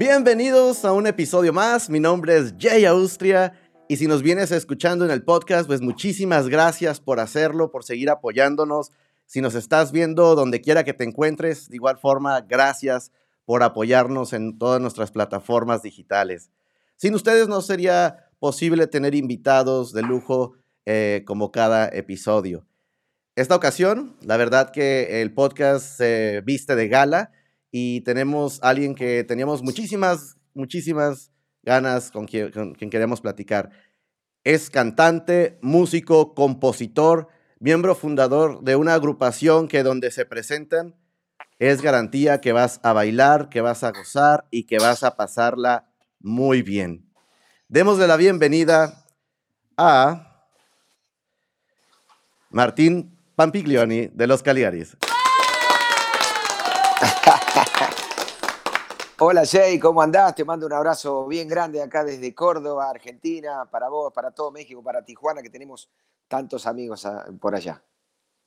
Bienvenidos a un episodio más. Mi nombre es Jay Austria y si nos vienes escuchando en el podcast, pues muchísimas gracias por hacerlo, por seguir apoyándonos. Si nos estás viendo donde quiera que te encuentres, de igual forma, gracias por apoyarnos en todas nuestras plataformas digitales. Sin ustedes no sería posible tener invitados de lujo eh, como cada episodio. Esta ocasión, la verdad que el podcast se viste de gala y tenemos a alguien que teníamos muchísimas, muchísimas ganas con quien, queremos platicar. Es cantante, músico, compositor, miembro fundador de una agrupación que donde se presentan es garantía que vas a bailar, que vas a gozar y que vas a pasarla muy bien. Démosle la bienvenida a Martín Pampiglioni de los Caligaris. Hola Jay, ¿cómo andás? Te mando un abrazo bien grande acá desde Córdoba, Argentina, para vos, para todo México, para Tijuana, que tenemos tantos amigos ah, por allá.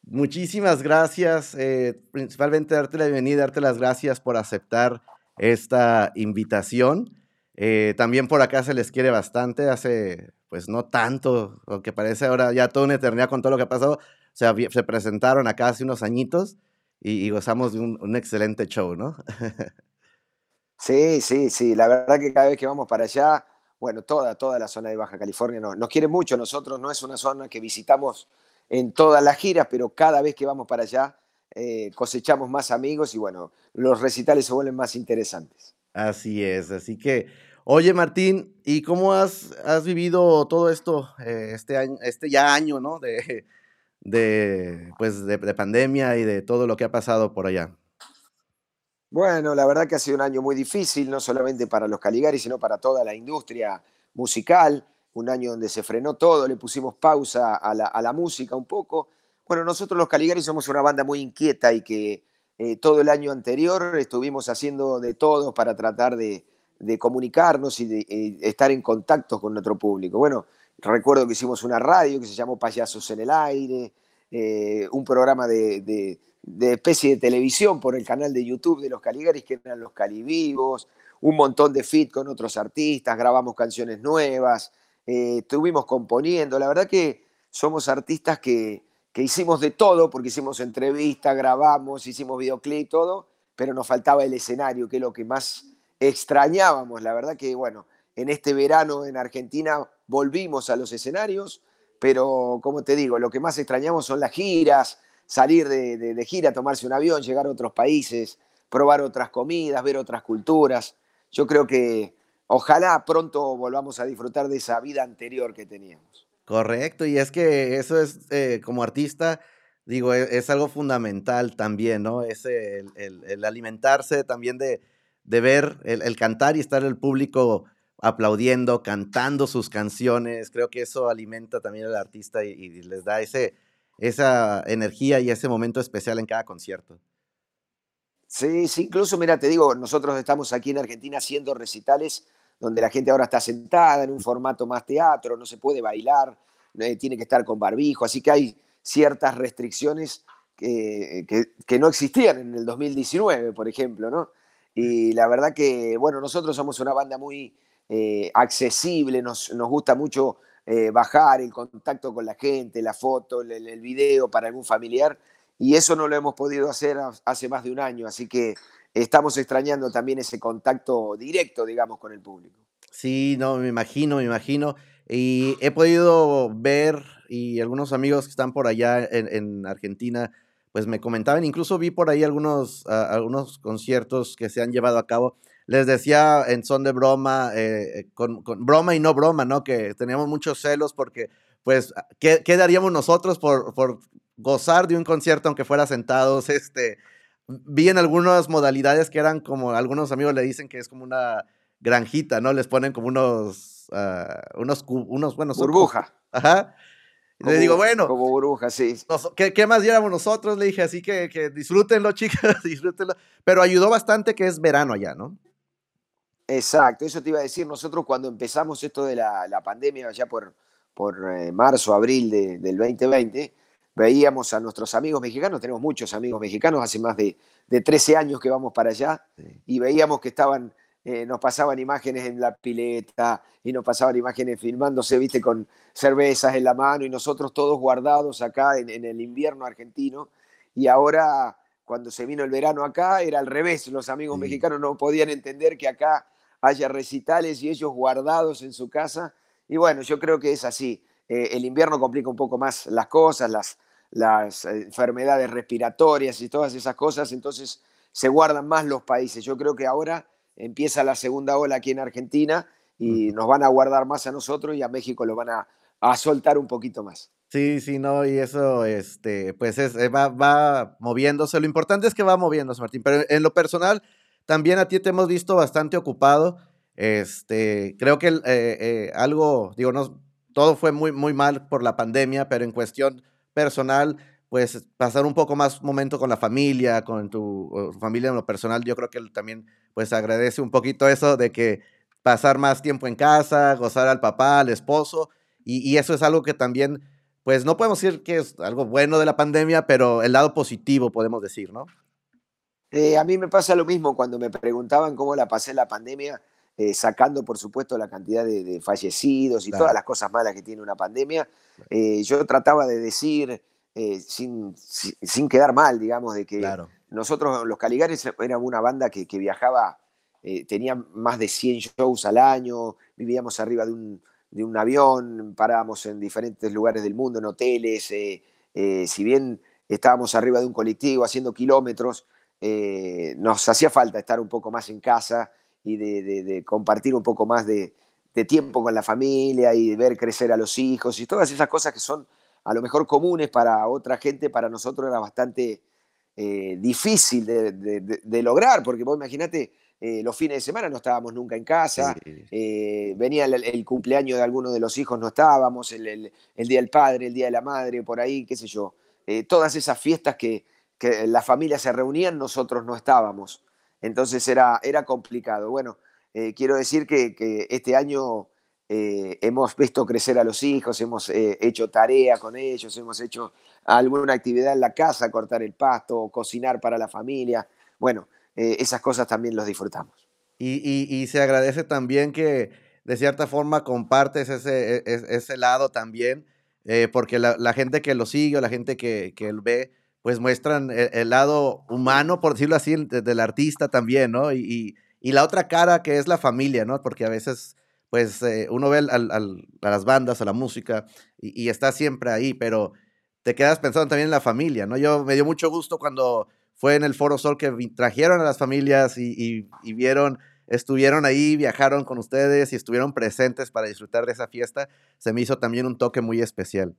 Muchísimas gracias, eh, principalmente darte la bienvenida, darte las gracias por aceptar esta invitación. Eh, también por acá se les quiere bastante, hace pues no tanto, lo que parece ahora ya toda una eternidad con todo lo que ha pasado, se presentaron acá hace unos añitos y, gozamos de un, un excelente show, ¿no? Sí, sí, sí. La verdad que cada vez que vamos para allá, bueno, toda, toda la zona de Baja California nos, nos quiere mucho. Nosotros no es una zona que visitamos en todas las giras, pero cada vez que vamos para allá eh, cosechamos más amigos y bueno, los recitales se vuelven más interesantes. Así es, así que, oye Martín, ¿y cómo has, has vivido todo esto, eh, este, año, este ya año, ¿no? De, de, pues de, de pandemia y de todo lo que ha pasado por allá. Bueno, la verdad que ha sido un año muy difícil, no solamente para los Caligaris, sino para toda la industria musical. Un año donde se frenó todo, le pusimos pausa a la, a la música un poco. Bueno, nosotros los Caligaris somos una banda muy inquieta y que eh, todo el año anterior estuvimos haciendo de todo para tratar de, de comunicarnos y de eh, estar en contacto con nuestro público. Bueno, recuerdo que hicimos una radio que se llamó Payasos en el Aire, eh, un programa de, especie de televisión por el canal de YouTube de los Caligaris, que eran los Calivivos, un montón de fit con otros artistas, grabamos canciones nuevas, eh, estuvimos componiendo. La verdad que somos artistas que, que hicimos de todo, porque hicimos entrevistas, grabamos, hicimos videoclip, todo, pero nos faltaba el escenario, que es lo que más extrañábamos. La verdad que, bueno, en este verano en Argentina volvimos a los escenarios, pero como te digo, lo que más extrañamos son las giras, salir de, gira, tomarse un avión, llegar a otros países, probar otras comidas, ver otras culturas. Yo creo que ojalá pronto volvamos a disfrutar de esa vida anterior que teníamos. Correcto, y es que eso es eh, como artista, digo, es, es, algo fundamental también, ¿no? Es el, alimentarse también de, de ver, el, el, cantar y estar el público aplaudiendo, cantando sus canciones. Creo que eso alimenta también al artista y, les da ese, esa energía y ese momento especial en cada concierto. Sí, sí, incluso, mira, te digo, nosotros estamos aquí en Argentina haciendo recitales donde la gente ahora está sentada en un formato más teatro, no se puede bailar, eh, tiene que estar con barbijo, así que hay ciertas restricciones que, que, que, no existían en el 2019, por ejemplo, ¿no? Y la verdad que, bueno, nosotros somos una banda muy eh, accesible, nos, nos gusta mucho eh, bajar el contacto con la gente, la foto, el, el, video para algún familiar, y eso no lo hemos podido hacer hace más de un año, así que estamos extrañando también ese contacto directo, digamos, con el público. Sí, no, me imagino, me imagino. Y he podido ver, y algunos amigos que están por allá en, en Argentina, pues me comentaban, incluso vi por ahí algunos, uh, algunos conciertos que se han llevado a cabo les decía en son de broma, eh, eh, con, con, broma y no broma, ¿no? Que teníamos muchos celos porque, pues, ¿qué, qué daríamos nosotros por, por, gozar de un concierto aunque fuera sentados? Este, vi en algunas modalidades que eran como, algunos amigos le dicen que es como una granjita, ¿no? Les ponen como unos, uh, unos, unos, bueno, burbuja. Ajá. Como, le digo, bueno. Como burbuja, sí. Nos, ¿qué, ¿qué, más diéramos nosotros? Le dije, así que, que disfrútenlo, chicas, disfrútenlo. Pero ayudó bastante que es verano allá, ¿no? Exacto, eso te iba a decir. Nosotros cuando empezamos esto de la, la pandemia, allá por, por eh, marzo, abril de, del 2020, veíamos a nuestros amigos mexicanos, tenemos muchos amigos mexicanos, hace más de, de 13 años que vamos para allá, sí. y veíamos que estaban eh, nos pasaban imágenes en la pileta y nos pasaban imágenes filmándose, viste, con cervezas en la mano y nosotros todos guardados acá en, el invierno argentino. Y ahora, cuando se vino el verano acá, era al revés. Los amigos mexicanos no podían entender que acá haya recitales y ellos guardados en su casa. Y bueno, yo creo que es así. Eh, el invierno complica un poco más las cosas, las, las enfermedades respiratorias y todas esas cosas, entonces se guardan más los países. Yo creo que ahora empieza la segunda ola aquí en Argentina y nos van a guardar más a nosotros y a México lo van a, soltar un poquito más. Sí, sí, no, y eso, este, pues es, eh, va, va, moviéndose. Lo importante es que va moviéndose, Martín, pero en lo personal, también a ti te hemos visto bastante ocupado. Este, creo que eh, eh, algo, digo, no, todo fue muy, muy mal por la pandemia, pero en cuestión personal, pues pasar un poco más momento con la familia, con tu, familia en lo personal, yo creo que también pues agradece un poquito eso de que pasar más tiempo en casa, gozar al papá, al esposo, y, eso es algo que también, pues no podemos decir que es algo bueno de la pandemia, pero el lado positivo podemos decir, ¿no? Eh, a mí me pasa lo mismo cuando me preguntaban cómo la pasé la pandemia, eh, sacando por supuesto la cantidad de, fallecidos y todas las cosas malas que tiene una pandemia, eh, yo trataba de decir sin, sin, quedar mal, digamos, de que nosotros, los Caligares, éramos una banda que, viajaba, tenía más de 100 shows al año, vivíamos arriba de un, de un avión, parábamos en diferentes lugares del mundo, en hoteles, si bien estábamos arriba de un colectivo haciendo kilómetros, nos hacía falta estar un poco más en casa y de, compartir un poco más de, de tiempo con la familia y de ver crecer a los hijos y todas esas cosas que son a lo mejor comunes para otra gente, para nosotros era bastante eh, difícil de, lograr, porque vos imaginate, eh, los fines de semana no estábamos nunca en casa, eh, venía el, cumpleaños de alguno de los hijos, no estábamos, el, Día del Padre, el Día de la Madre, por ahí, qué sé yo. todas esas fiestas que, que las familias se reunían, nosotros no estábamos. Entonces era, era complicado. Bueno, quiero decir que, este año eh, hemos visto crecer a los hijos, hemos eh, hecho tarea con ellos, hemos hecho alguna actividad en la casa, cortar el pasto, cocinar para la familia. Bueno, eh, esas cosas también los disfrutamos. Y, se agradece también que de cierta forma compartes ese, e, e, ese, lado también, porque la, gente que lo sigue, la gente que, que ve, pues muestran el, lado humano, por decirlo así, del artista también, ¿no? Y, y, la otra cara que es la familia, ¿no? Porque a veces pues eh, uno ve a las bandas, a la música y, está siempre ahí, pero te quedas pensando también en la familia, ¿no? Yo me dio mucho gusto cuando fue en el Foro Sol que trajeron a las familias y, vieron, estuvieron ahí, viajaron con ustedes y estuvieron presentes para disfrutar de esa fiesta. Se me hizo también un toque muy especial.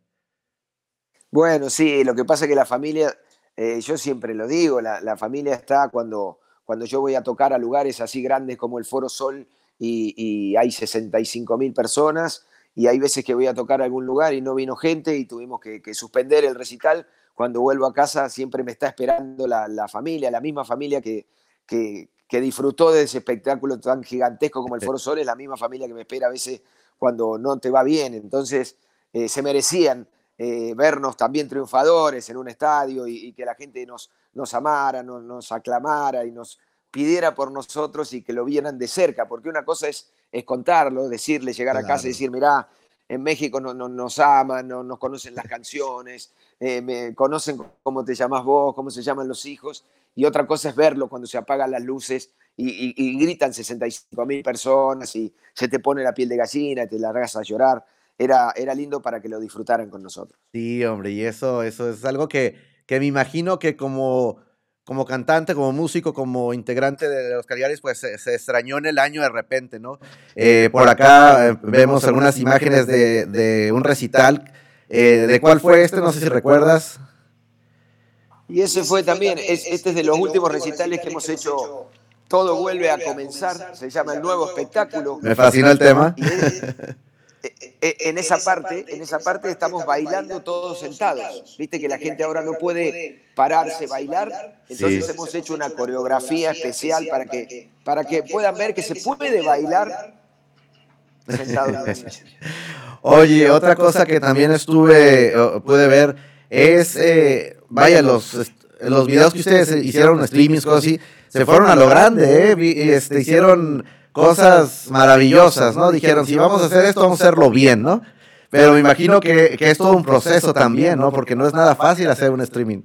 Bueno, sí, lo que pasa es que la familia, eh, yo siempre lo digo, la, la, familia está cuando, cuando yo voy a tocar a lugares así grandes como el Foro Sol y, hay 65 mil personas y hay veces que voy a tocar a algún lugar y no vino gente y tuvimos que, suspender el recital. Cuando vuelvo a casa siempre me está esperando la, familia, la misma familia que, que, disfrutó de ese espectáculo tan gigantesco como el Foro Sol, es la misma familia que me espera a veces cuando no te va bien. Entonces eh, se merecían eh, vernos también triunfadores en un estadio y, que la gente nos, nos amara, nos, nos aclamara y nos, pidiera por nosotros y que lo vieran de cerca, porque una cosa es, es contarlo, decirle, llegar a casa y decir, mirá, en México no, nos aman, no, nos conocen las canciones, eh, me conocen cómo te llamas vos, cómo se llaman los hijos, y otra cosa es verlo cuando se apagan las luces y, gritan 65 mil personas y se te pone la piel de gallina, te largas a llorar. Era, era lindo para que lo disfrutaran con nosotros. Sí, hombre, y eso, eso es algo que, que me imagino que como como cantante, como músico, como integrante de los Caligaris, pues se, extrañó en el año de repente, ¿no? Eh, por acá eh, vemos algunas imágenes de, un recital. Eh, ¿De cuál fue este? No sé si recuerdas. Y ese fue también, este es de los últimos recitales que hemos hecho. Todo vuelve a comenzar, se llama el nuevo espectáculo. Me fascina el tema. En esa parte, en esa parte estamos bailando todos sentados. Viste que la gente ahora no puede pararse, bailar. Entonces hemos hecho una coreografía especial para que, para que puedan ver que se puede bailar sentado Oye, otra cosa que también estuve, pude ver, es, eh, vaya, los, los videos que ustedes hicieron, streamings, cosas así, se fueron a lo grande, ¿eh? Este, hicieron cosas maravillosas, ¿no? Dijeron, si vamos a hacer esto, vamos a hacerlo bien, ¿no? Pero me imagino que, que es todo un proceso también, ¿no? Porque no es nada fácil hacer un streaming.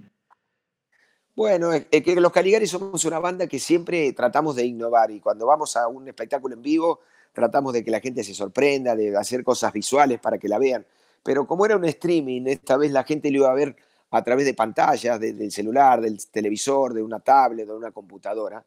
Bueno, es que los Caligari somos una banda que siempre tratamos de innovar y cuando vamos a un espectáculo en vivo tratamos de que la gente se sorprenda, de hacer cosas visuales para que la vean. Pero como era un streaming, esta vez la gente lo iba a ver a través de pantallas, del celular, del televisor, de una tablet, de una computadora,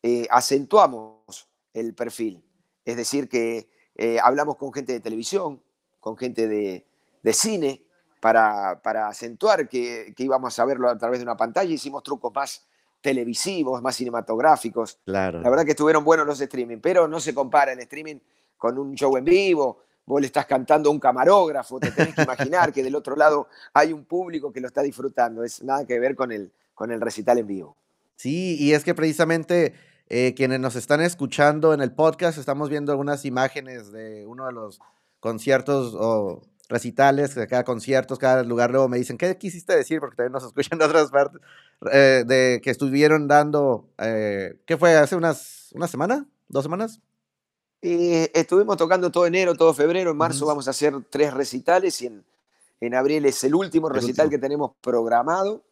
eh, acentuamos el perfil. Es decir, que eh, hablamos con gente de televisión, con gente de, cine, para, acentuar que, íbamos a verlo a través de una pantalla. Hicimos trucos más televisivos, más cinematográficos. Claro. La verdad que estuvieron buenos los streaming, pero no se compara el streaming con un show en vivo. Vos le estás cantando a un camarógrafo, te tenés que imaginar que del otro lado hay un público que lo está disfrutando. Es nada que ver con el, con el recital en vivo. Sí, y es que precisamente eh, quienes nos están escuchando en el podcast, estamos viendo algunas imágenes de uno de los conciertos o recitales, cada conciertos, cada lugar. Luego me dicen, ¿qué quisiste decir? Porque también nos escuchan de otras partes, eh, de que estuvieron dando, eh, ¿qué fue? ¿Hace unas, una semana? ¿Dos semanas? estuvimos tocando todo enero, todo febrero. En marzo vamos a hacer tres recitales y en, en abril es el último recital que tenemos programado.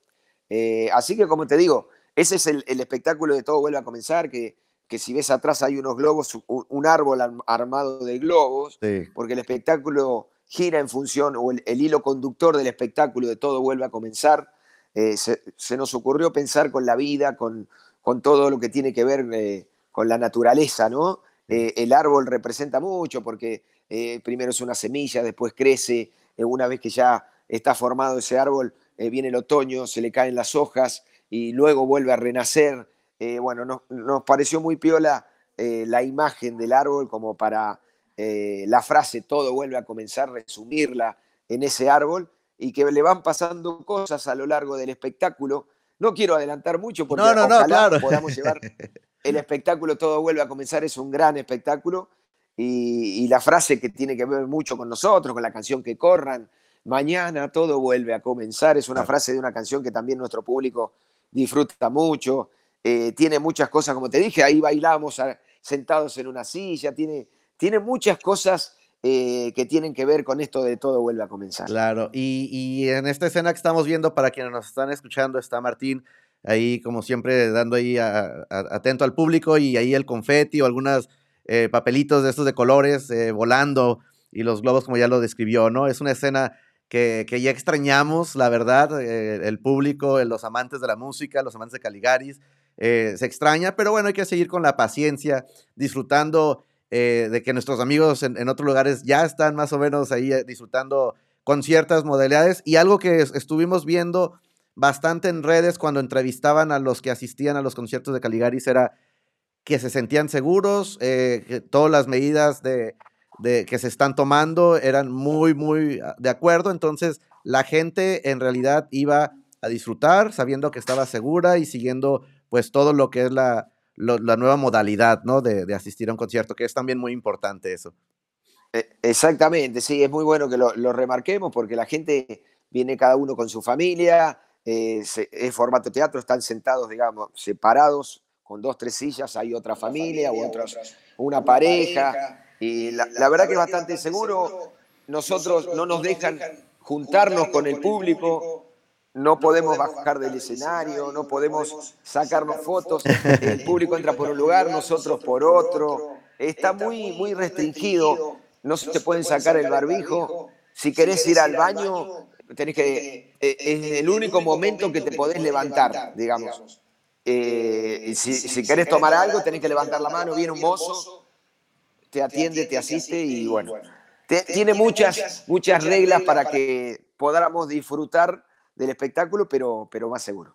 así que, como te digo, ese es el, espectáculo de Todo Vuelve a Comenzar, que, que, si ves atrás hay unos globos, un, árbol armado de globos, porque el espectáculo gira en función, o el, hilo conductor del espectáculo de Todo Vuelve a Comenzar, eh, se, nos ocurrió pensar con la vida, con, con todo lo que tiene que ver eh, con la naturaleza, ¿no? Eh, el árbol representa mucho porque primero es una semilla, después crece, una vez que ya está formado ese árbol, viene el otoño, se le caen las hojas, y luego vuelve a renacer. Eh, bueno, nos, pareció muy piola eh, la imagen del árbol como para eh, la frase todo vuelve a comenzar, resumirla en ese árbol y que le van pasando cosas a lo largo del espectáculo. No quiero adelantar mucho porque no, ojalá podamos llevar el espectáculo Todo vuelve a comenzar, es un gran espectáculo y, y, la frase que tiene que ver mucho con nosotros, con la canción que corran, mañana todo vuelve a comenzar, es una frase de una canción que también nuestro público disfruta mucho, eh, tiene muchas cosas, como te dije, ahí bailamos sentados en una silla, tiene, tiene muchas cosas eh, que tienen que ver con esto de todo vuelve a comenzar. Claro, y, en esta escena que estamos viendo, para quienes nos están escuchando, está Martín ahí como siempre dando ahí atento al público y ahí el confeti o algunos eh, papelitos de estos de colores volando y los globos como ya lo describió, ¿no? Es una escena que, ya extrañamos, la verdad, eh, el público, eh, los amantes de la música, los amantes de Caligaris, eh, se extraña, pero bueno, hay que seguir con la paciencia, disfrutando de que nuestros amigos en, otros lugares ya están más o menos ahí disfrutando con ciertas modalidades. Y algo que estuvimos viendo bastante en redes cuando entrevistaban a los que asistían a los conciertos de Caligaris era que se sentían seguros, que todas las medidas de, de, que se están tomando eran muy, muy ah, de acuerdo. Entonces, la gente en realidad iba a disfrutar sabiendo que estaba segura y siguiendo pues todo lo que es la, la nueva modalidad, ¿no? De, asistir a un concierto, que es también muy importante eso. E, exactamente, sí, es muy bueno que lo, remarquemos porque la gente viene cada uno con su familia, eh, es formato teatro, están sentados, digamos, separados con dos, tres sillas, hay otra familia, o una, pareja y la, verdad que es bastante seguro. Nosotros no nos dejan juntarnos con el público, no podemos bajar del escenario, no podemos sacarnos fotos. El público entra por un lugar, nosotros por otro. Está muy, muy restringido. No se te pueden sacar el barbijo. Si querés ir al baño, tenés que. Eh, es el único momento que te podés levantar, digamos. Eh, si, si querés tomar algo, tenés que levantar la mano, viene un mozo te atiende, te asiste y bueno, tiene muchas, muchas reglas para que podamos disfrutar del espectáculo, pero, pero más seguro.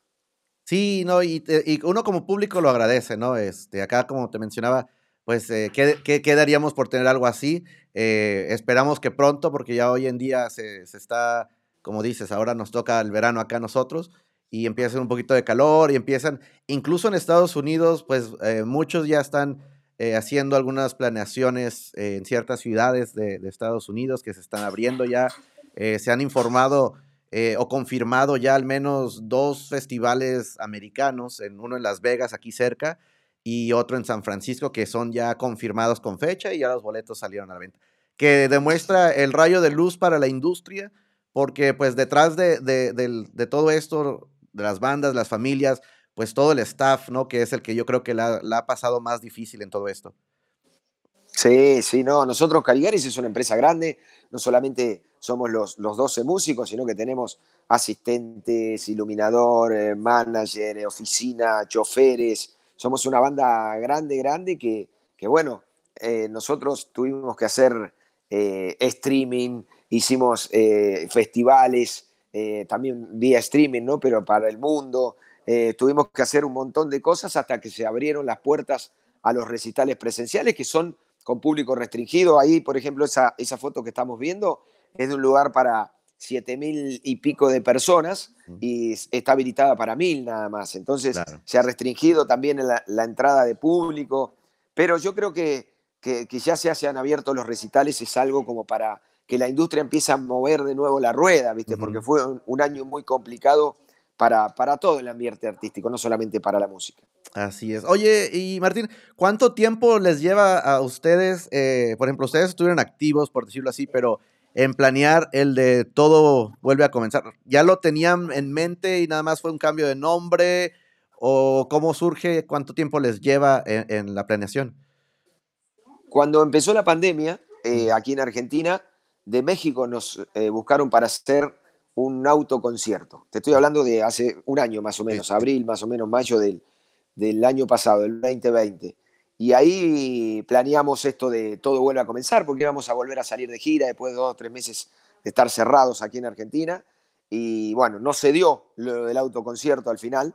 Sí, no, y, uno como público lo agradece, ¿no? Este, acá, como te mencionaba, pues, eh, ¿qué, daríamos por tener algo así? Eh, esperamos que pronto, porque ya hoy en día se, está, como dices, ahora nos toca el verano acá nosotros, y empieza un poquito de calor, y empiezan, incluso en Estados Unidos, pues, eh, muchos ya están eh, haciendo algunas planeaciones en ciertas ciudades de, Estados Unidos que se están abriendo ya. Eh, se han informado eh, o confirmado ya al menos dos festivales americanos, en uno en Las Vegas, aquí cerca, y otro en San Francisco que son ya confirmados con fecha y ya los boletos salieron a la venta. Que demuestra el rayo de luz para la industria, porque pues detrás de, de, todo esto, de las bandas, las familias, pues todo el staff, ¿no? Que es el que yo creo que la, ha pasado más difícil en todo esto. Sí, sí, no. Nosotros, Caligaris es una empresa grande, no solamente somos los, los 12 músicos, sino que tenemos asistentes, iluminador, eh, manager, eh, oficina, choferes. Somos una banda grande, grande que, que bueno, eh, nosotros tuvimos que hacer streaming, hicimos festivales, también vía streaming, ¿no? Pero para el mundo. Tuvimos que hacer un montón de cosas hasta que se abrieron las puertas a los recitales presenciales, que son con público restringido. Ahí, por ejemplo, esa, esa foto que estamos viendo es de un lugar para siete mil y pico de personas y está habilitada para mil nada más. Entonces se ha restringido también la, entrada de público, pero yo creo que, que, ya se hayan abierto los recitales es algo como para que la industria empiece a mover de nuevo la rueda, ¿viste? Porque fue un, año muy complicado para, para todo el ambiente artístico, no solamente para la música. Así es. Oye, y Martín, ¿cuánto tiempo les lleva a ustedes, eh, por ejemplo, ustedes estuvieron activos, por decirlo así, pero en planear el de todo vuelve a comenzar? ¿Ya lo tenían en mente y nada más fue un cambio de nombre? ¿O cómo surge? ¿Cuánto tiempo les lleva en, la planeación? Cuando empezó la pandemia, eh, aquí en Argentina, de México nos eh, buscaron para hacer un autoconcierto. Te estoy hablando de hace un año más o menos, abril, más o menos, mayo del del año pasado, el 2020. Y ahí planeamos esto de todo vuelve a comenzar, porque íbamos a volver a salir de gira después de dos o tres meses de estar cerrados aquí en Argentina. Y bueno, no se dio lo del autoconcierto al final.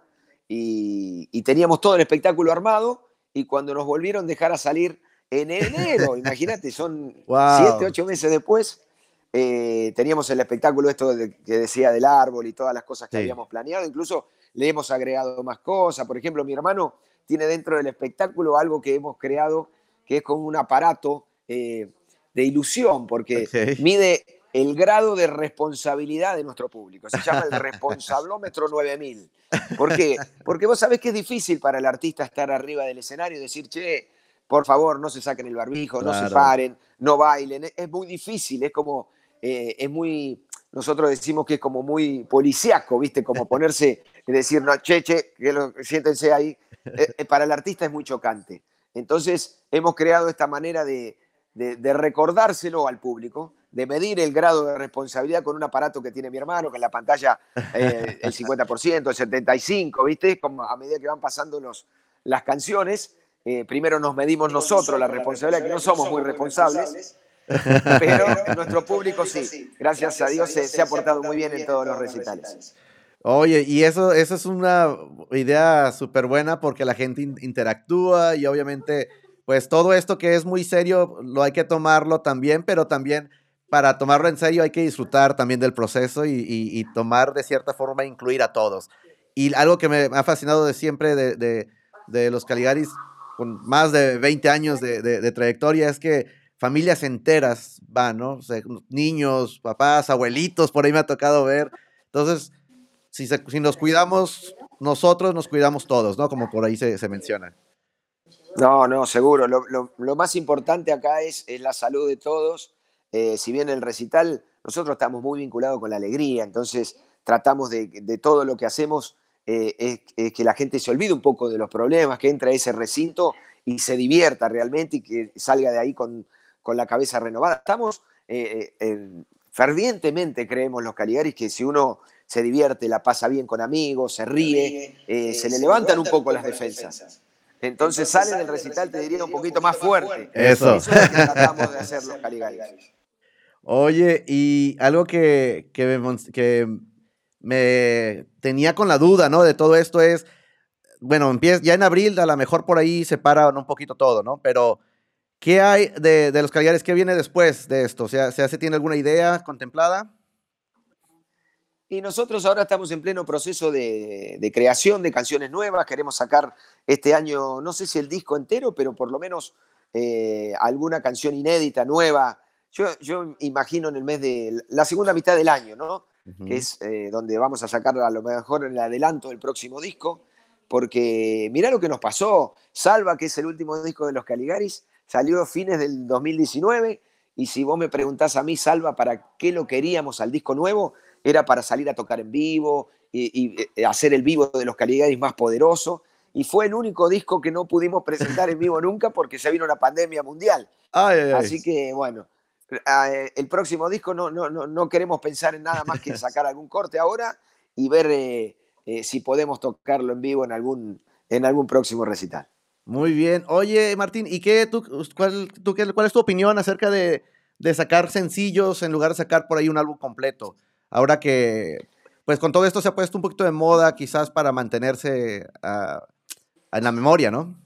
Y, teníamos todo el espectáculo armado. Y cuando nos volvieron a dejar a salir en enero, imagínate, son siete, ocho meses después, eh, teníamos el espectáculo esto que decía del árbol y todas las cosas que habíamos planeado. Incluso le hemos agregado más cosas. Por ejemplo, mi hermano tiene dentro del espectáculo algo que hemos creado que es como un aparato eh, de ilusión, porque mide el grado de responsabilidad de nuestro público. Se llama el responsablómetro 9000. ¿Por qué? Porque vos sabés que es difícil para el artista estar arriba del escenario y decir, che, por favor, no se saquen el barbijo, no se paren, no bailen. Es muy difícil, es como, eh, es muy, nosotros decimos que es como muy policíaco, ¿viste? Como ponerse y decir, no, che, che, que lo, siéntense ahí. Eh, eh, para el artista es muy chocante. Entonces, hemos creado esta manera de, recordárselo al público, de medir el grado de responsabilidad con un aparato que tiene mi hermano, que en la pantalla eh, el 50%, el 75%, ¿viste? Como a medida que van pasando los, las canciones, primero nos medimos nosotros la responsabilidad, que no somos muy responsables pero nuestro público sí. Gracias a Dios se, ha portado muy bien en todos los recitales. Oye, y eso, eso es una idea súper buena porque la gente interactúa y obviamente, pues todo esto que es muy serio lo hay que tomarlo también, pero también para tomarlo en serio hay que disfrutar también del proceso y, tomar de cierta forma, incluir a todos. Y algo que me ha fascinado de siempre de, de, los Caligaris con más de 20 años de trayectoria es que familias enteras van, ¿no? Niños, papás, abuelitos, por ahí me ha tocado ver. Entonces, si, nos cuidamos nosotros, nos cuidamos todos, ¿no? Como por ahí se, menciona. No, no, seguro. Lo, más importante acá es, la salud de todos. Eh, si bien el recital, nosotros estamos muy vinculados con la alegría, entonces tratamos de, de todo lo que hacemos eh, es, es, que la gente se olvide un poco de los problemas, que entre a ese recinto y se divierta realmente y que salga de ahí con, con la cabeza renovada. Estamos eh, eh, fervientemente, creemos los Caligaris, que si uno se divierte, la pasa bien con amigos, se ríe, eh, se le levantan un poco las defensas. Entonces salen del recital, te diría, un poquito más fuerte. Eso. Eso es lo que tratamos de hacer los Caligaris. Oye, y algo que, que, me, que me tenía con la duda, ¿no? De todo esto es, bueno, empieza, ya en abril a lo mejor por ahí se para un poquito todo, ¿no? Pero ¿Qué hay de, los Cagliares? ¿Qué viene después de esto? ¿Se, se, tiene alguna idea contemplada? Y nosotros ahora estamos en pleno proceso de, creación de canciones nuevas. Queremos sacar este año, no sé si el disco entero, pero por lo menos eh, alguna canción inédita, nueva. Yo, yo, imagino en el mes de la segunda mitad del año, ¿no? Que es eh, donde vamos a sacar a lo mejor el adelanto del próximo disco. porque mirá lo que nos pasó. Salva, que es el último disco de los Caligaris, salió a fines del 2019 y si vos me preguntás a mí, Salva, ¿para qué lo queríamos al disco nuevo? Era para salir a tocar en vivo y, eh, hacer el vivo de los Caligaris más poderoso. Y fue el único disco que no pudimos presentar en vivo nunca porque se vino una pandemia mundial. Así que, bueno, eh, el próximo disco no, no, no, queremos pensar en nada más que sacar algún corte ahora y ver eh, si podemos tocarlo en vivo en algún, en algún próximo recital. Muy bien. Oye, Martín, ¿y qué, tú, cuál, cuál es tu opinión acerca de, sacar sencillos en lugar de sacar por ahí un álbum completo? Ahora que, pues con todo esto se ha puesto un poquito de moda, quizás para mantenerse ah, en la memoria, ¿no?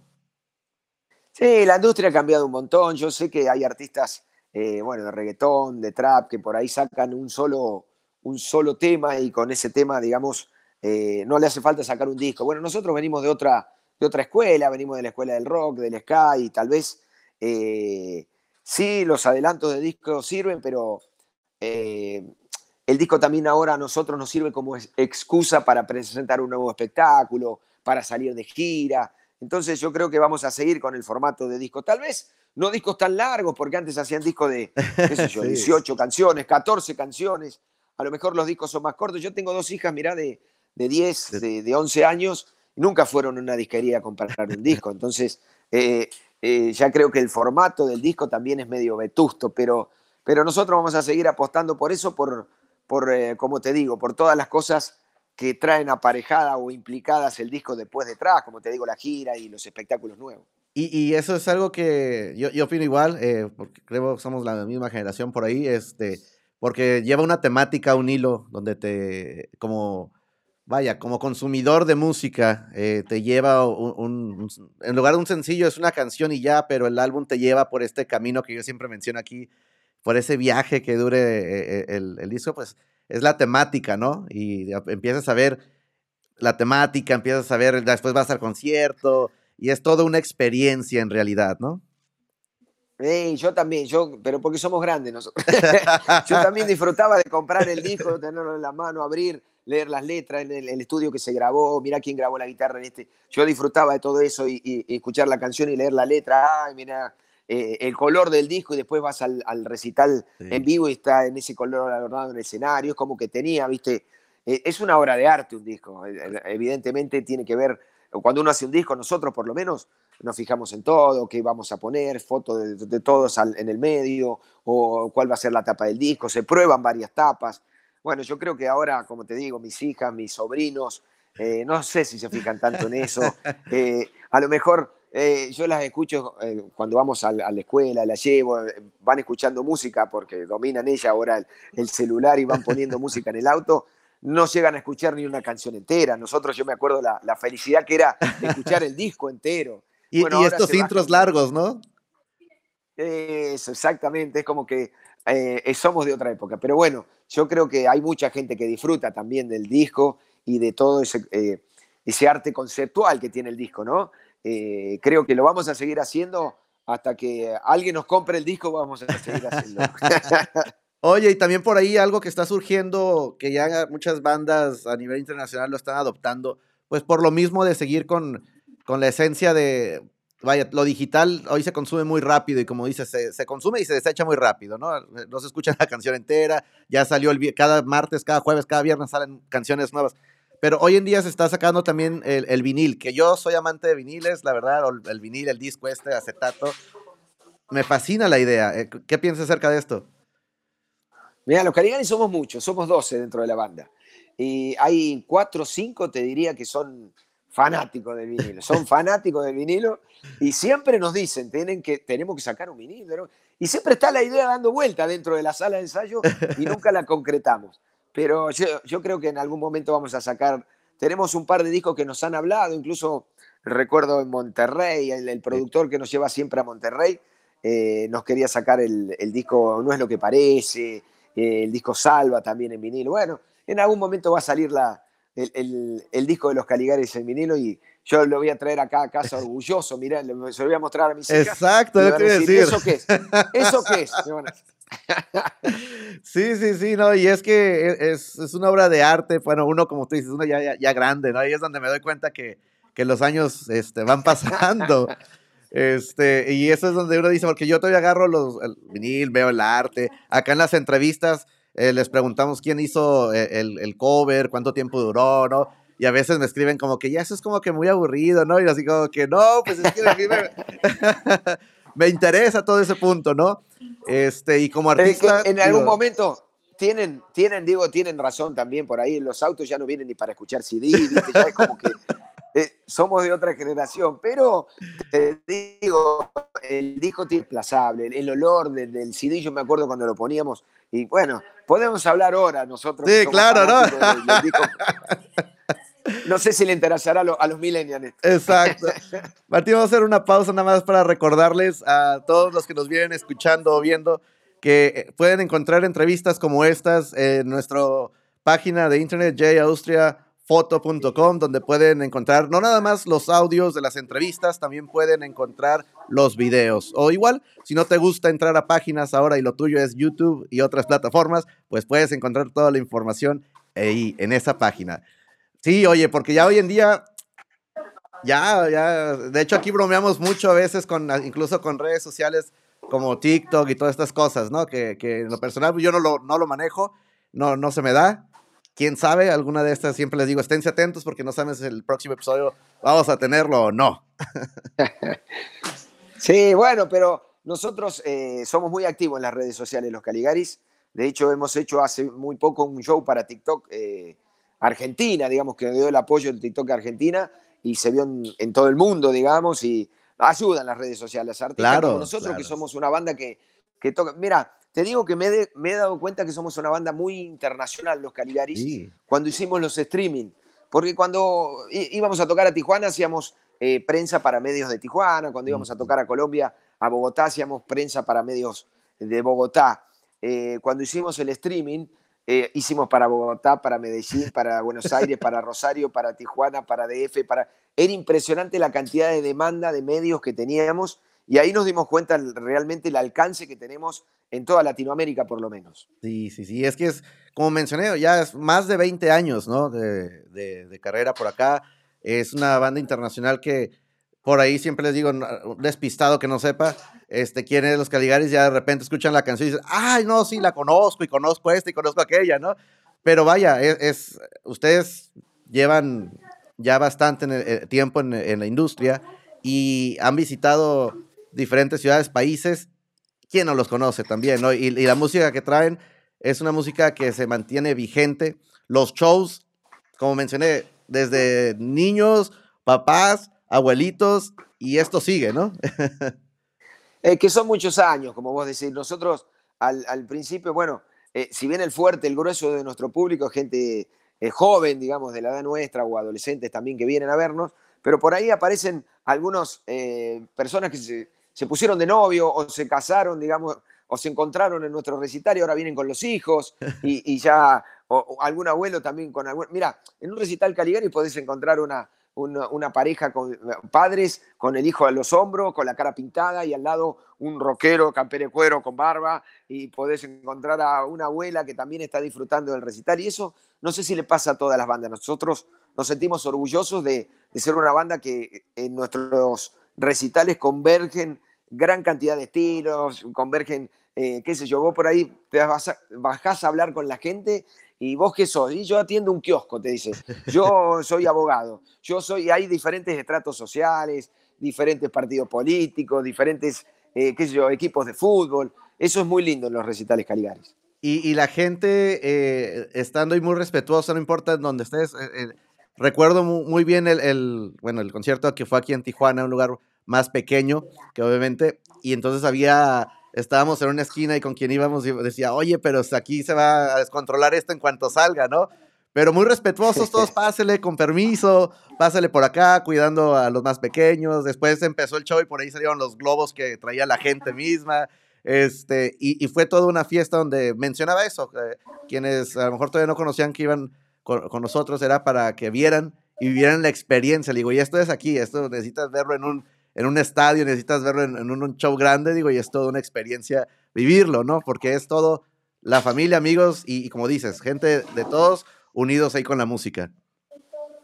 Sí, la industria ha cambiado un montón. Yo sé que hay artistas, eh, bueno, de reggaetón, de trap, que por ahí sacan un solo, un solo tema y con ese tema, digamos, eh, no le hace falta sacar un disco. Bueno, nosotros venimos de otra de otra escuela, venimos de la escuela del rock, del sky, y tal vez eh, sí, los adelantos de disco sirven, pero eh, el disco también ahora a nosotros nos sirve como excusa para presentar un nuevo espectáculo, para salir de gira. Entonces yo creo que vamos a seguir con el formato de disco. Tal vez no discos tan largos, porque antes hacían discos de, qué sé yo, 18 canciones, 14 canciones. A lo mejor los discos son más cortos. Yo tengo dos hijas, mirá, de, de 10, de, de 11 años, nunca fueron una disquería a comprar un disco. Entonces, eh, eh, ya creo que el formato del disco también es medio vetusto, pero, pero nosotros vamos a seguir apostando por eso, por, por eh, como te digo, por todas las cosas que traen aparejada o implicadas el disco después detrás, como te digo, la gira y los espectáculos nuevos. Y, eso es algo que yo, yo opino igual, porque creo que somos la misma generación por ahí, este, porque lleva una temática, un hilo, donde te, como vaya, como consumidor de música, eh, te lleva un, en lugar de un sencillo es una canción y ya, pero el álbum te lleva por este camino que yo siempre menciono aquí, por ese viaje que dure eh, eh, el, disco, pues es la temática, ¿no? Y empiezas a ver la temática, empiezas a ver, después vas al concierto y es toda una experiencia en realidad, ¿no? Yo también, yo, pero porque somos grandes nosotros. yo también disfrutaba de comprar el disco, tenerlo en la mano, abrir leer las letras en el, estudio que se grabó, mira quién grabó la guitarra en este. Yo disfrutaba de todo eso y, escuchar la canción y leer la letra, ay, mira, eh, el color del disco y después vas al, recital en vivo y está en ese color adornado en el escenario, es como que tenía, viste, eh, es una obra de arte un disco, eh, evidentemente tiene que ver, cuando uno hace un disco, nosotros por lo menos nos fijamos en todo, qué vamos a poner, fotos de, de todos en el medio, o cuál va a ser la tapa del disco, se prueban varias tapas. Bueno, yo creo que ahora, como te digo, mis hijas, mis sobrinos, eh, no sé si se fijan tanto en eso. Eh, a lo mejor eh, yo las escucho cuando vamos a, la escuela, las llevo, van escuchando música porque dominan ella ahora el, celular y van poniendo música en el auto. No llegan a escuchar ni una canción entera. Nosotros, yo me acuerdo la, felicidad que era escuchar el disco entero. Y, estos intros largos, ¿no? Eso, exactamente. Es como que somos de otra época. Pero bueno, yo creo que hay mucha gente que disfruta también del disco y de todo ese, eh, ese arte conceptual que tiene el disco, ¿no? Eh, creo que lo vamos a seguir haciendo hasta que alguien nos compre el disco, vamos a seguir haciendo. Oye, y también por ahí algo que está surgiendo, que ya muchas bandas a nivel internacional lo están adoptando, pues por lo mismo de seguir con, con la esencia de, vaya, lo digital hoy se consume muy rápido y como dices, se, consume y se desecha muy rápido, ¿no? No se escucha la canción entera, ya salió el, cada martes, cada jueves, cada viernes salen canciones nuevas. Pero hoy en día se está sacando también el, vinil, que yo soy amante de viniles, la verdad, el vinil, el disco este, acetato. Me fascina la idea. Eh, ¿Qué piensas acerca de esto? Mira, los Caligaris somos muchos, somos 12 dentro de la banda. Y hay cuatro o cinco, te diría, que son fanáticos del vinilo, son fanáticos del vinilo y siempre nos dicen, tienen que, tenemos que sacar un vinilo. Y siempre está la idea dando vuelta dentro de la sala de ensayo y nunca la concretamos. Pero yo, creo que en algún momento vamos a sacar, tenemos un par de discos que nos han hablado, incluso recuerdo en Monterrey, el, productor que nos lleva siempre a Monterrey, eh, nos quería sacar el, disco No es lo que parece, eh, el disco Salva también en vinilo. Bueno, en algún momento va a salir la, el, disco de los Caligares en vinilo y yo lo voy a traer acá a casa orgulloso, mirá, se lo voy a mostrar a mis hijas. Exacto, lo que decir. ¿Eso qué es? ¿Eso qué es? sí, sí, sí, no, y es que es, es, una obra de arte, bueno, uno como tú dices, uno ya, ya, grande, ¿no? Ahí es donde me doy cuenta que, que los años este, van pasando. Este, y eso es donde uno dice, porque yo todavía agarro los, el vinil, veo el arte. Acá en las entrevistas eh, les preguntamos quién hizo eh, el, el, cover, cuánto tiempo duró, ¿no? Y a veces me escriben como que ya eso es como que muy aburrido, ¿no? Y así como que no, pues es que a mí me, me interesa todo ese punto, ¿no? Este, y como artista. en algún momento tienen, tienen, digo, tienen razón también por ahí. Los autos ya no vienen ni para escuchar CD, ya es como que eh, somos de otra generación, pero te digo, el disco tiene desplazable, el olor del, del, CD, yo me acuerdo cuando lo poníamos, y bueno, podemos hablar ahora nosotros. Sí, claro, ¿no? no sé si le interesará a, los, millennials. Exacto. Martín, vamos a hacer una pausa nada más para recordarles a todos los que nos vienen escuchando o viendo que eh, pueden encontrar entrevistas como estas en nuestra página de internet, Austria foto.com, donde pueden encontrar no nada más los audios de las entrevistas, también pueden encontrar los videos. O igual, si no te gusta entrar a páginas ahora y lo tuyo es YouTube y otras plataformas, pues puedes encontrar toda la información ahí en esa página. Sí, oye, porque ya hoy en día, ya, ya, de hecho aquí bromeamos mucho a veces con, incluso con redes sociales como TikTok y todas estas cosas, ¿no? Que, que en lo personal yo no lo, no lo manejo, no, no se me da, quién sabe, alguna de estas siempre les digo, esténse atentos porque no sabes el próximo episodio vamos a tenerlo o no. sí, bueno, pero nosotros eh, somos muy activos en las redes sociales, los Caligaris. De hecho, hemos hecho hace muy poco un show para TikTok eh, Argentina, digamos, que dio el apoyo del TikTok Argentina y se vio en, todo el mundo, digamos, y ayudan las redes sociales. Artistas claro, nosotros que somos una banda que, que toca. Mira, te digo que me, he dado cuenta que somos una banda muy internacional, los Caligaris, cuando hicimos los streaming. Porque cuando íbamos a tocar a Tijuana hacíamos eh, prensa para medios de Tijuana, cuando íbamos a tocar a Colombia, a Bogotá, hacíamos prensa para medios de Bogotá. Eh, cuando hicimos el streaming, eh, hicimos para Bogotá, para Medellín, para Buenos Aires, para Rosario, para Tijuana, para DF, para... Era impresionante la cantidad de demanda de medios que teníamos y ahí nos dimos cuenta realmente el alcance que tenemos en toda Latinoamérica, por lo menos. Sí, sí, sí. Es que es, como mencioné, ya es más de 20 años, ¿no? De, de, carrera por acá. Es una banda internacional que por ahí siempre les digo, despistado que no sepa, este, quién es los Caligaris, ya de repente escuchan la canción y dicen, ay, no, sí, la conozco y conozco esta y conozco aquella, ¿no? Pero vaya, es, es ustedes llevan ya bastante eh, tiempo en, en la industria y han visitado diferentes ciudades, países, ¿quién no los conoce también? ¿no? Y, la música que traen es una música que se mantiene vigente. Los shows, como mencioné, desde niños, papás, abuelitos, y esto sigue, ¿no? eh, que son muchos años, como vos decís. Nosotros al, principio, bueno, eh, si bien el fuerte, el grueso de nuestro público, gente eh, joven, digamos, de la edad nuestra, o adolescentes también que vienen a vernos, pero por ahí aparecen algunas eh, personas que se, se pusieron de novio o se casaron, digamos, o se encontraron en nuestro recital y ahora vienen con los hijos y, ya, o, algún abuelo también con algún... Mira, en un recital Caligari podés encontrar una, una, pareja con padres, con el hijo a los hombros, con la cara pintada y al lado un rockero, campere cuero con barba y podés encontrar a una abuela que también está disfrutando del recital y eso no sé si le pasa a todas las bandas. Nosotros nos sentimos orgullosos de, de ser una banda que en nuestros recitales convergen gran cantidad de estilos, convergen, eh, qué sé yo, vos por ahí te vas a, bajás a hablar con la gente y vos qué sos, y yo atiendo un kiosco, te dice, yo soy abogado, yo soy, hay diferentes estratos sociales, diferentes partidos políticos, diferentes, eh, qué sé yo, equipos de fútbol, eso es muy lindo en los recitales Caligaris. Y, la gente eh, estando ahí muy respetuosa, no importa en dónde estés, recuerdo muy, bien el, bueno, el concierto que fue aquí en Tijuana, un lugar más pequeño, que obviamente, y entonces había, estábamos en una esquina y con quien íbamos decía, oye, pero aquí se va a descontrolar esto en cuanto salga, ¿no? Pero muy respetuosos todos, pásele con permiso, pásele por acá, cuidando a los más pequeños. Después empezó el show y por ahí salieron los globos que traía la gente misma. Este, y, fue toda una fiesta donde mencionaba eso. quienes a lo mejor todavía no conocían que iban con, con, nosotros era para que vieran y vivieran la experiencia. Le digo, y esto es aquí, esto necesitas verlo en un, en un estadio, necesitas verlo en, un, show grande, digo, y es toda una experiencia vivirlo, ¿no? Porque es todo la familia, amigos y, como dices, gente de todos unidos ahí con la música.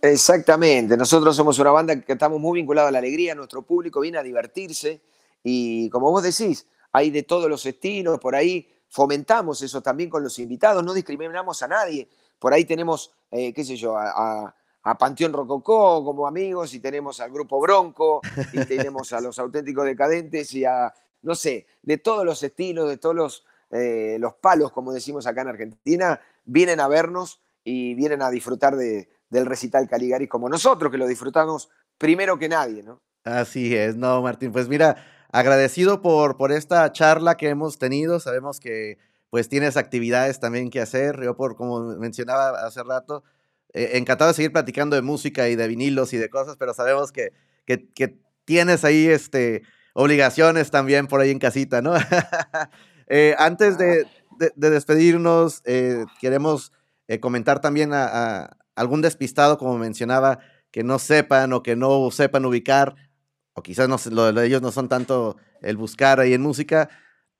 Exactamente, nosotros somos una banda que estamos muy vinculados a la alegría, nuestro público viene a divertirse y como vos decís, hay de todos los estilos, por ahí fomentamos eso también con los invitados, no discriminamos a nadie, por ahí tenemos, eh, qué sé yo, a, Panteón Rococó como amigos y tenemos al Grupo Bronco y tenemos a los auténticos decadentes y a, no sé, de todos los estilos, de todos los, eh, los palos, como decimos acá en Argentina, vienen a vernos y vienen a disfrutar de, del recital Caligaris como nosotros, que lo disfrutamos primero que nadie, ¿no? Así es, no, Martín. Pues mira, agradecido por, por esta charla que hemos tenido. Sabemos que pues tienes actividades también que hacer. Yo, por como mencionaba hace rato, eh, encantado de seguir platicando de música y de vinilos y de cosas, pero sabemos que, que, tienes ahí este, obligaciones también por ahí en casita, ¿no? Eh, antes de, despedirnos, eh, queremos comentar también a, algún despistado, como mencionaba, que no sepan o que no sepan ubicar, o quizás no, lo de ellos no son tanto el buscar ahí en música.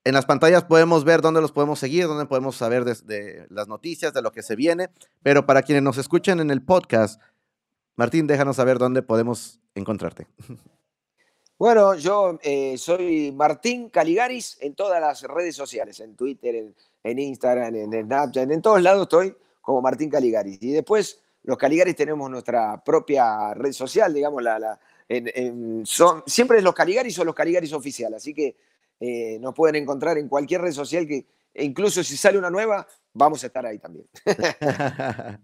En las pantallas podemos ver dónde los podemos seguir, dónde podemos saber de, las noticias, de lo que se viene, pero para quienes nos escuchen en el podcast, Martín, déjanos saber dónde podemos encontrarte. Bueno, yo eh, soy Martín Caligaris en todas las redes sociales, en Twitter, en, Instagram, en, en Snapchat, en todos lados estoy como Martín Caligaris. Y después los Caligaris tenemos nuestra propia red social, digamos, la, son, siempre es los Caligaris o los Caligaris oficial, así que eh, nos pueden encontrar en cualquier red social que e incluso si sale una nueva, vamos a estar ahí también.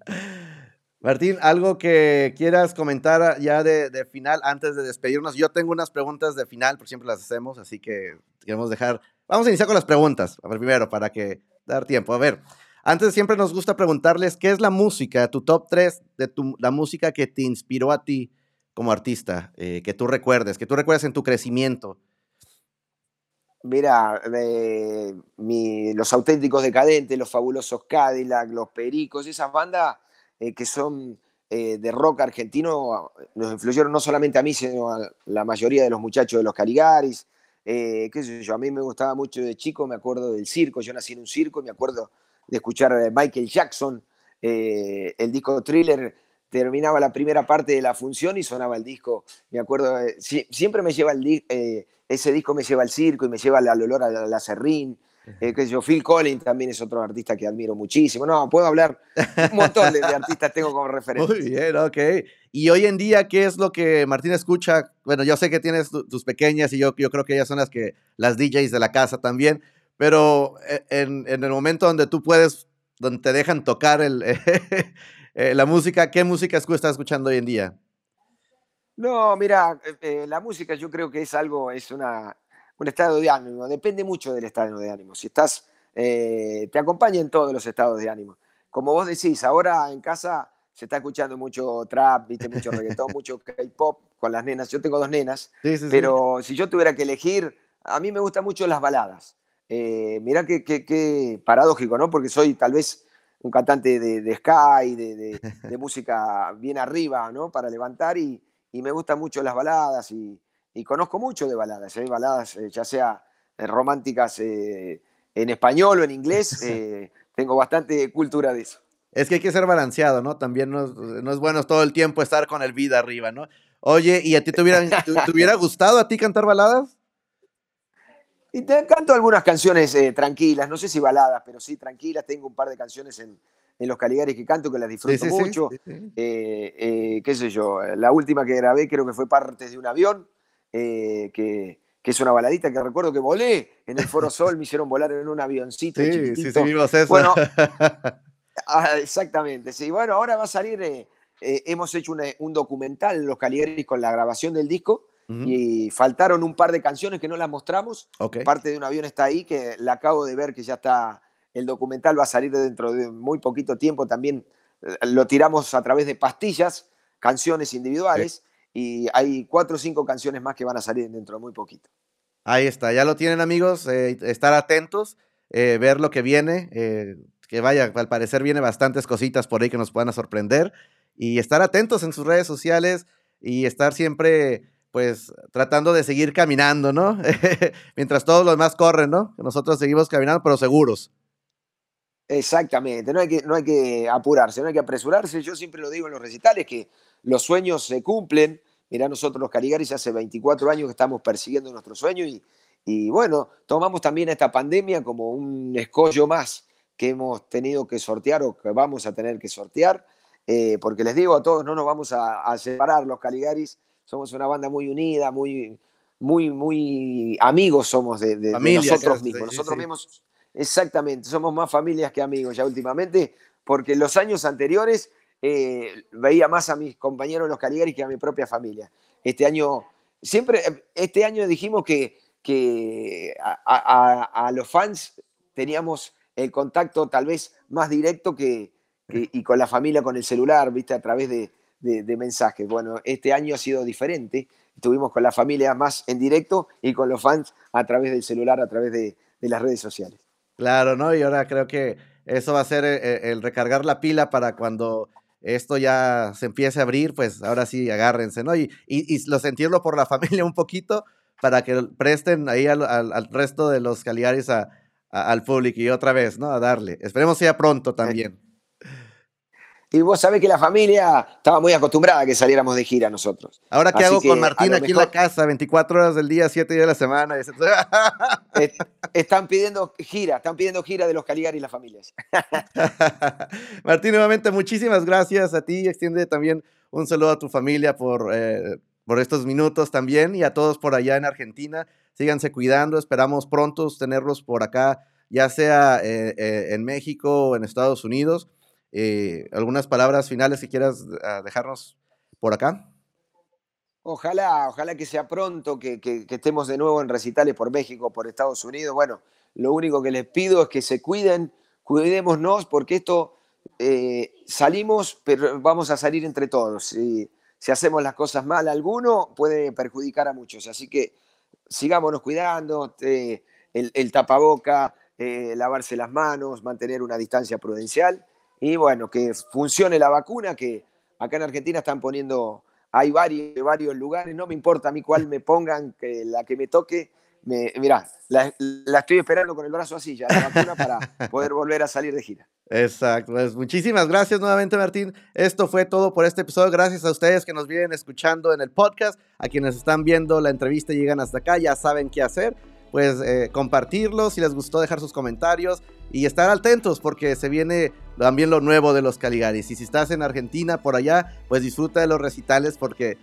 Martín, algo que quieras comentar ya de, final antes de despedirnos. Yo tengo unas preguntas de final, por siempre las hacemos, así que queremos dejar. Vamos a iniciar con las preguntas, primero, para que dar tiempo. A ver, antes siempre nos gusta preguntarles qué es la música, tu top 3 de tu, la música que te inspiró a ti como artista, eh, que tú recuerdes, que tú recuerdes en tu crecimiento. Mira, los auténticos decadentes, los fabulosos Cadillac, los Pericos, esas bandas eh, que son eh, de rock argentino nos influyeron no solamente a mí, sino a la mayoría de los muchachos de los Caligaris. yo, a mí me gustaba mucho de chico, me acuerdo del circo, yo nací en un circo, me acuerdo de escuchar a Michael Jackson. Eh, el disco Thriller terminaba la primera parte de la función y sonaba el disco. Me acuerdo, eh, siempre me lleva el eh, ese disco me lleva al circo y me lleva al olor a la, serrín. que yo, Phil Collins también es otro artista que admiro muchísimo. No, puedo hablar, un montón de, artistas tengo como referencia. Muy bien, ok. Y hoy en día, ¿qué es lo que Martín escucha? Bueno, yo sé que tienes tus pequeñas y yo, yo creo que ellas son las que las DJs de la casa también, pero eh, en, el momento donde tú puedes, donde te dejan tocar el, eh, la música, ¿qué música estás escuchando hoy en día? No, mira, eh, la música yo creo que es algo, es una, un estado de ánimo, depende mucho del estado de ánimo. Si estás, te acompaña en todos los estados de ánimo. Como vos decís, ahora en casa se está escuchando mucho trap, viste, mucho reggaetón, mucho K-pop con las nenas. Yo tengo dos nenas, pero si yo tuviera que elegir, a mí me gustan mucho las baladas. Eh, mirá qué, paradójico, ¿no? Porque soy tal vez un cantante de, de Sky, de, música bien arriba, ¿no? Para levantar y, me gustan mucho las baladas y, conozco mucho de baladas, ¿eh? baladas eh, ya sea eh, románticas en español o en inglés, tengo bastante cultura de eso. Es que hay que ser balanceado, ¿no? También no, es bueno todo el tiempo estar con el vida arriba, ¿no? Oye, ¿y a ti te te hubiera gustado a ti cantar baladas? Y te canto algunas canciones eh, tranquilas, no sé si baladas, pero sí tranquilas. Tengo un par de canciones en, Los Caligares que canto que las disfruto mucho. Eh, eh, qué sé yo, la última que grabé creo que fue Partes de un avión, que, es una baladita que recuerdo que volé en el Foro Sol, me hicieron volar en un avioncito. Sí, sí, sí, vimos eso. Bueno, ah, exactamente, sí. Bueno, ahora va a salir, hemos hecho un documental en Los Caligares con la grabación del disco y faltaron un par de canciones que no las mostramos. Parte de un avión está ahí, que la acabo de ver que ya está, el documental va a salir dentro de muy poquito tiempo. También eh, lo tiramos a través de pastillas, canciones individuales, y hay cuatro o cinco canciones más que van a salir dentro de muy poquito. Ahí está, ya lo tienen amigos, eh, estar atentos, eh, ver lo que viene, que vaya, al parecer viene bastantes cositas por ahí que nos puedan sorprender, y estar atentos en sus redes sociales y estar siempre pues tratando de seguir caminando, ¿no? Mientras todos los demás corren, ¿no? Nosotros seguimos caminando, pero seguros. Exactamente, no hay, que, no hay que apurarse, no hay que apresurarse. Yo siempre lo digo en los recitales que los sueños se cumplen. Mirá, nosotros los Caligaris hace 24 años que estamos persiguiendo nuestro sueño y, y bueno, tomamos también esta pandemia como un escollo más que hemos tenido que sortear o que vamos a tener que sortear, eh, porque les digo a todos, no nos vamos a, separar los Caligaris, somos una banda muy unida, muy, muy, muy amigos somos de, nosotros mismos. nosotros mismos Exactamente, somos más familias que amigos ya últimamente, porque los años anteriores eh, veía más a mis compañeros los Caligaris que a mi propia familia. Este año, siempre, este año dijimos que, que a, los fans teníamos el contacto tal vez más directo que, y con la familia con el celular, viste, a través de, mensajes. Bueno, este año ha sido diferente. Estuvimos con la familia más en directo y con los fans a través del celular, a través de las redes sociales. Lo ¿no? Y ahora creo que eso va a ser eh, el, recargar la pila para cuando esto ya se empiece a abrir, pues ahora sí agárrense, ¿no? Y, y, lo sentirlo por la familia un poquito para que presten ahí al, resto de los Caligaris al público y otra vez, ¿no? A darle. Esperemos sea pronto también. Y vos sabés que la familia estaba muy acostumbrada a que saliéramos de gira nosotros. Ahora, ¿qué hago con Martín aquí en la casa? 24 horas del día, 7 días de la semana. están pidiendo gira, están pidiendo gira de los Caligari y las familias. Martín, nuevamente, muchísimas gracias a ti. Extiende también un saludo a tu familia por, eh, por estos minutos también y a todos por allá en Argentina. Síganse cuidando. Esperamos pronto tenerlos por acá, ya sea eh, eh, en México o en Estados Unidos. Eh, ¿Algunas palabras finales que quieras ah, dejarnos por acá? Ojalá, ojalá que sea pronto, que, estemos de nuevo en recitales por México, por Estados Unidos. Bueno, lo único que les pido es que se cuiden, cuidémonos, porque esto eh, salimos, pero vamos a salir entre todos. Si, hacemos las cosas mal, alguno puede perjudicar a muchos. Así que sigámonos cuidando, eh, el, el, tapaboca, lavarse las manos, mantener una distancia prudencial y bueno, que funcione la vacuna, que acá en Argentina están poniendo, hay varios, varios lugares, no me importa a mí cuál me pongan, que la que me toque, me, mirá, la, estoy esperando con el brazo así ya, la vacuna para poder volver a salir de gira. Exacto, pues muchísimas gracias nuevamente Martín. Esto fue todo por este episodio. Gracias a ustedes que nos vienen escuchando en el podcast, a quienes están viendo la entrevista y llegan hasta acá, ya saben qué hacer pues eh, compartirlo, si les gustó dejar sus comentarios y estar atentos porque se viene también lo nuevo de los Caligaris. Y si estás en Argentina por allá, pues disfruta de los recitales porque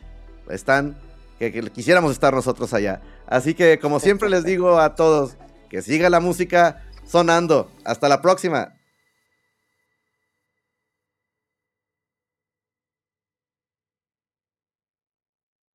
están, que, que quisiéramos estar nosotros allá. Así que como siempre les digo a todos, que siga la música sonando. Hasta la próxima.